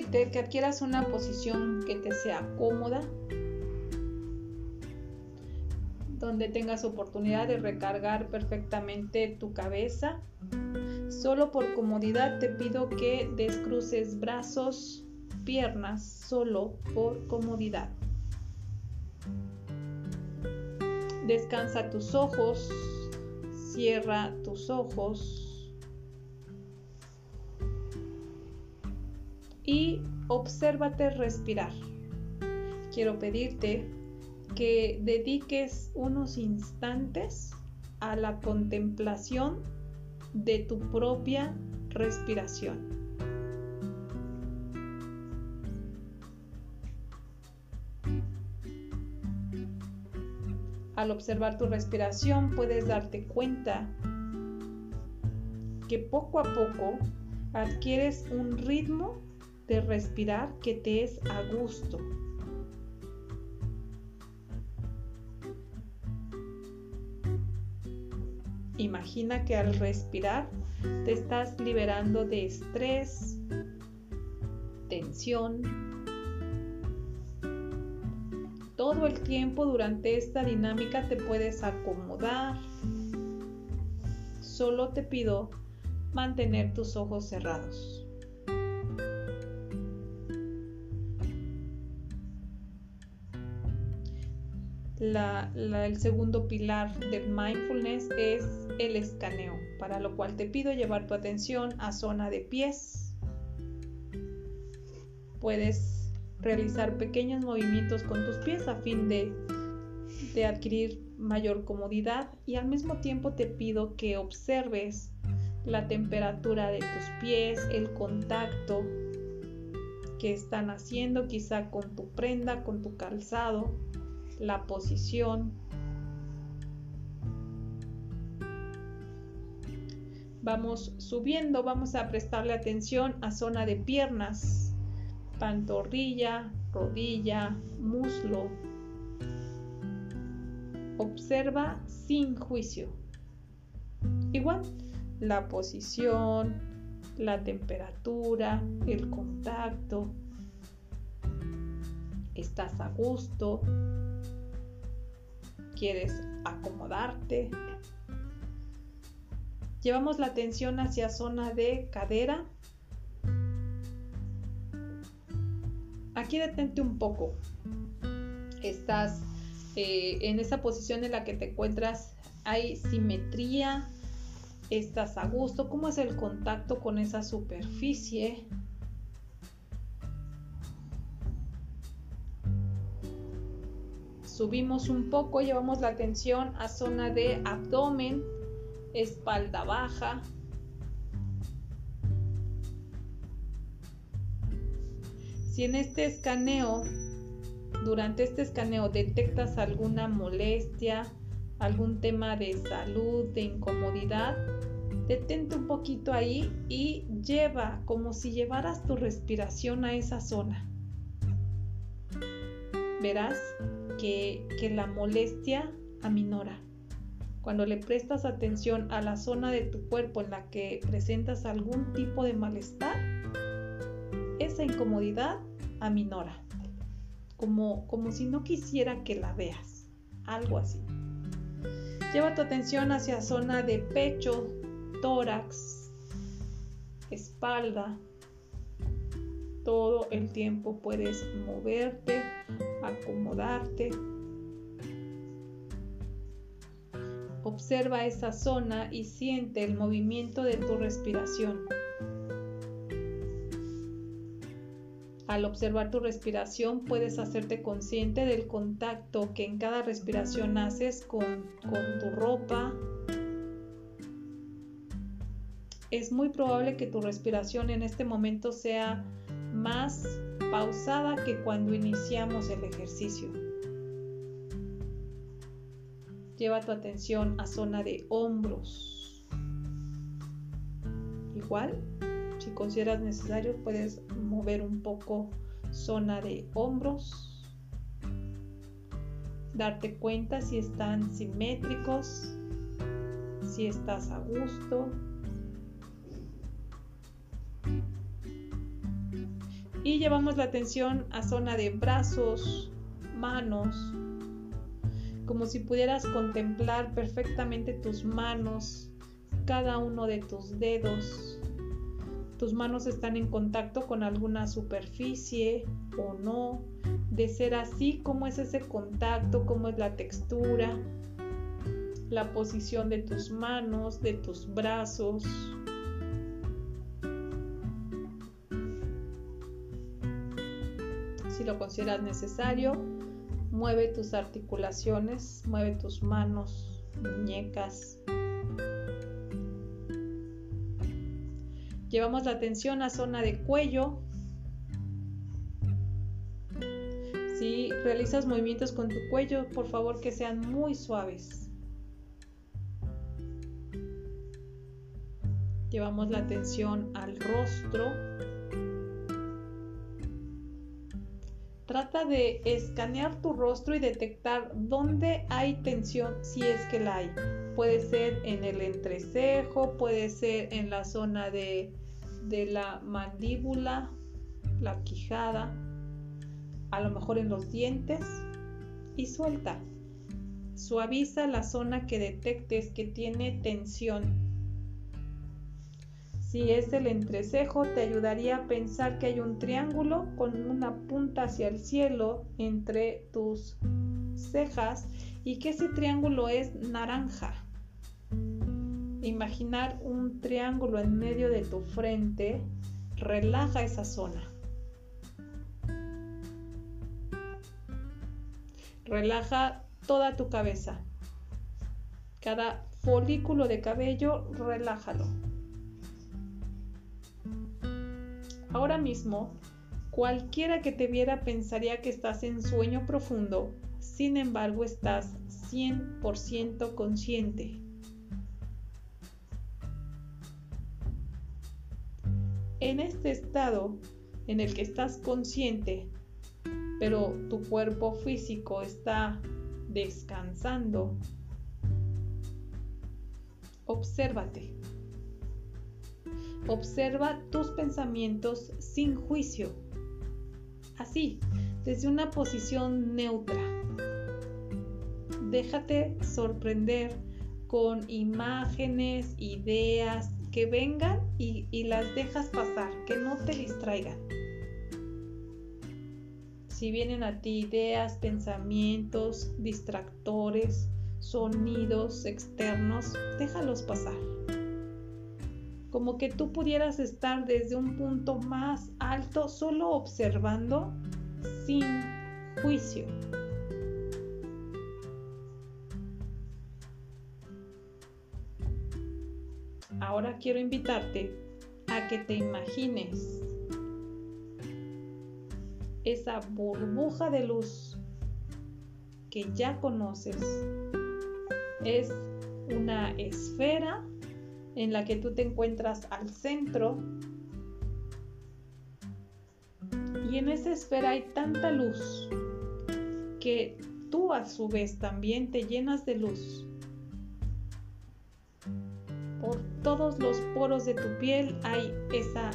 que adquieras una posición que te sea cómoda, donde tengas oportunidad de recargar perfectamente tu cabeza. Solo por comodidad te pido que descruces brazos, piernas, solo por comodidad. Descansa tus ojos, cierra tus ojos y obsérvate respirar. Quiero pedirte que dediques unos instantes a la contemplación de tu propia respiración. Al observar tu respiración puedes darte cuenta que poco a poco adquieres un ritmo de respirar que te es a gusto, Imagina que al respirar te estás liberando de estrés, tensión. Todo el tiempo durante esta dinámica te puedes acomodar. Solo te pido mantener tus ojos cerrados. El segundo pilar del mindfulness es el escaneo, para lo cual te pido llevar tu atención a zona de pies. Puedes realizar pequeños movimientos con tus pies a fin de, de adquirir mayor comodidad y al mismo tiempo te pido que observes la temperatura de tus pies, el contacto que están haciendo quizá con tu prenda, con tu calzado la posición. Vamos subiendo, vamos a prestarle atención a zona de piernas, pantorrilla, rodilla, muslo. Observa sin juicio. Igual, la posición, la temperatura, el contacto. Estás a gusto, quieres acomodarte. Llevamos la atención hacia zona de cadera. Aquí detente un poco. Estás eh, en esa posición en la que te encuentras. Hay simetría. Estás a gusto. ¿Cómo es el contacto con esa superficie? Subimos un poco, llevamos la atención a zona de abdomen, espalda baja. Si en este escaneo, durante este escaneo detectas alguna molestia, algún tema de salud, de incomodidad, detente un poquito ahí y lleva como si llevaras tu respiración a esa zona. Verás que, la molestia aminora. Cuando le prestas atención a la zona de tu cuerpo en la que presentas algún tipo de malestar, esa incomodidad aminora. Como, como si no quisiera que la veas. Algo así. Lleva tu atención hacia zona de pecho, tórax, espalda. Todo el tiempo puedes moverte acomodarte. Observa esa zona y siente el movimiento de tu respiración. Al observar tu respiración puedes hacerte consciente del contacto que en cada respiración haces con, con tu ropa. Es muy probable que tu respiración en este momento sea más pausada que cuando iniciamos el ejercicio. Lleva tu atención a zona de hombros. Igual, si consideras necesario, puedes mover un poco zona de hombros. Darte cuenta si están simétricos, si estás a gusto, Y llevamos la atención a zona de brazos, manos, como si pudieras contemplar perfectamente tus manos, cada uno de tus dedos. Tus manos están en contacto con alguna superficie o no. De ser así, ¿cómo es ese contacto? ¿Cómo es la textura? La posición de tus manos, de tus brazos. Si lo consideras necesario, mueve tus articulaciones, mueve tus manos, muñecas. Llevamos la atención a zona de cuello. Si realizas movimientos con tu cuello, por favor que sean muy suaves. Llevamos la atención al rostro, Trata de escanear tu rostro y detectar dónde hay tensión si es que la hay. Puede ser en el entrecejo, puede ser en la zona de, de la mandíbula, la quijada, a lo mejor en los dientes y suelta. Suaviza la zona que detectes que tiene tensión si es el entrecejo, te ayudaría a pensar que hay un triángulo con una punta hacia el cielo entre tus cejas y que ese triángulo es naranja. Imaginar un triángulo en medio de tu frente relaja esa zona. Relaja toda tu cabeza. Cada folículo de cabello, relájalo. Ahora mismo, cualquiera que te viera pensaría que estás en sueño profundo, sin embargo estás 100% consciente. En este estado en el que estás consciente, pero tu cuerpo físico está descansando, obsérvate. Observa tus pensamientos sin juicio. Así, desde una posición neutra. Déjate sorprender con imágenes, ideas que vengan y, las dejas pasar, que no te distraigan. Si vienen a ti ideas, pensamientos, distractores, sonidos externos, déjalos pasar como que tú pudieras estar desde un punto más alto solo observando sin juicio. Ahora quiero invitarte a que te imagines esa burbuja de luz que ya conoces. Es una esfera en la que tú te encuentras al centro y en esa esfera hay tanta luz que tú a su vez también te llenas de luz. Por todos los poros de tu piel hay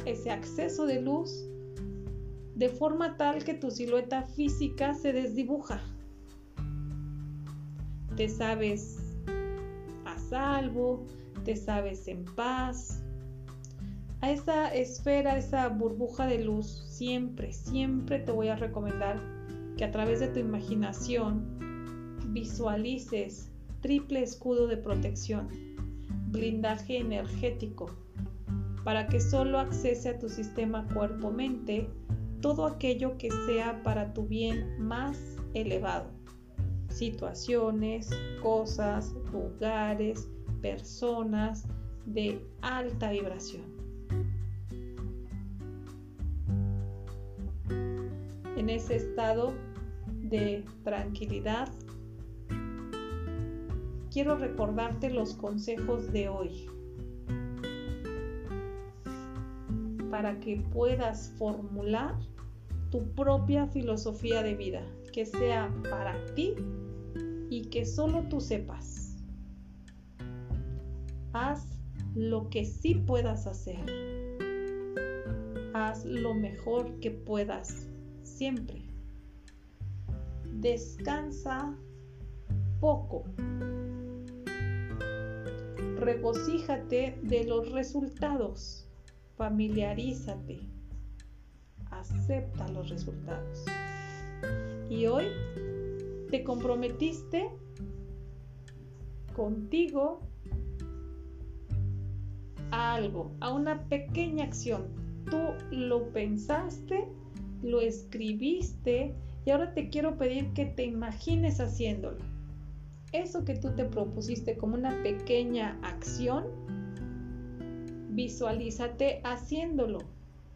ese acceso de luz de forma tal que tu silueta física se desdibuja. Te sabes a salvo, te sabes en paz. A esa esfera, esa burbuja de luz, siempre, siempre te voy a recomendar que a través de tu imaginación visualices triple escudo de protección, blindaje energético, para que solo accese a tu sistema cuerpo-mente todo aquello que sea para tu bien más elevado. Situaciones, cosas, lugares, personas de alta vibración. En ese estado de tranquilidad, quiero recordarte los consejos de hoy para que puedas formular tu propia filosofía de vida, que sea para ti y que solo tú sepas haz lo que sí puedas hacer. haz lo mejor que puedas siempre. Descansa poco. Regocíjate de los resultados. Familiarízate. Acepta los resultados. Y hoy te comprometiste contigo algo, a una pequeña acción. Tú lo pensaste, lo escribiste y ahora te quiero pedir que te imagines haciéndolo. Eso que tú te propusiste como una pequeña acción, visualízate haciéndolo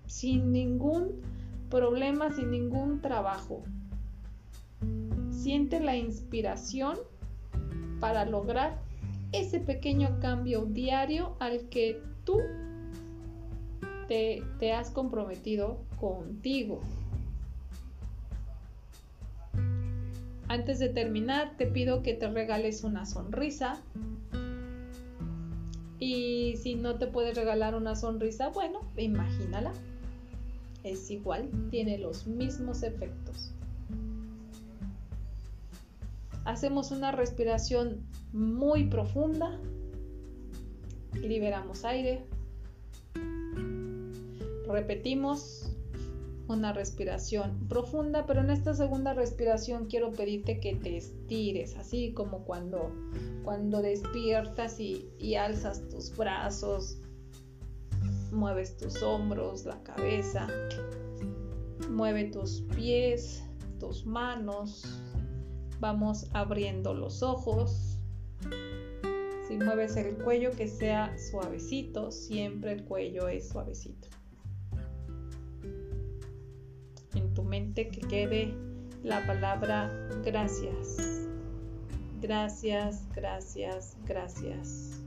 sin ningún problema, sin ningún trabajo. Siente la inspiración para lograr ese pequeño cambio diario al que tú te, te has comprometido contigo. Antes de terminar, te pido que te regales una sonrisa. Y si no te puedes regalar una sonrisa, bueno, imagínala. Es igual, tiene los mismos efectos. Hacemos una respiración muy profunda. Liberamos aire. Repetimos una respiración profunda, pero en esta segunda respiración quiero pedirte que te estires, así como cuando, cuando despiertas y, y alzas tus brazos, mueves tus hombros, la cabeza, mueve tus pies, tus manos, vamos abriendo los ojos. Si mueves el cuello que sea suavecito, siempre el cuello es suavecito. que quede la palabra gracias. Gracias, gracias, gracias.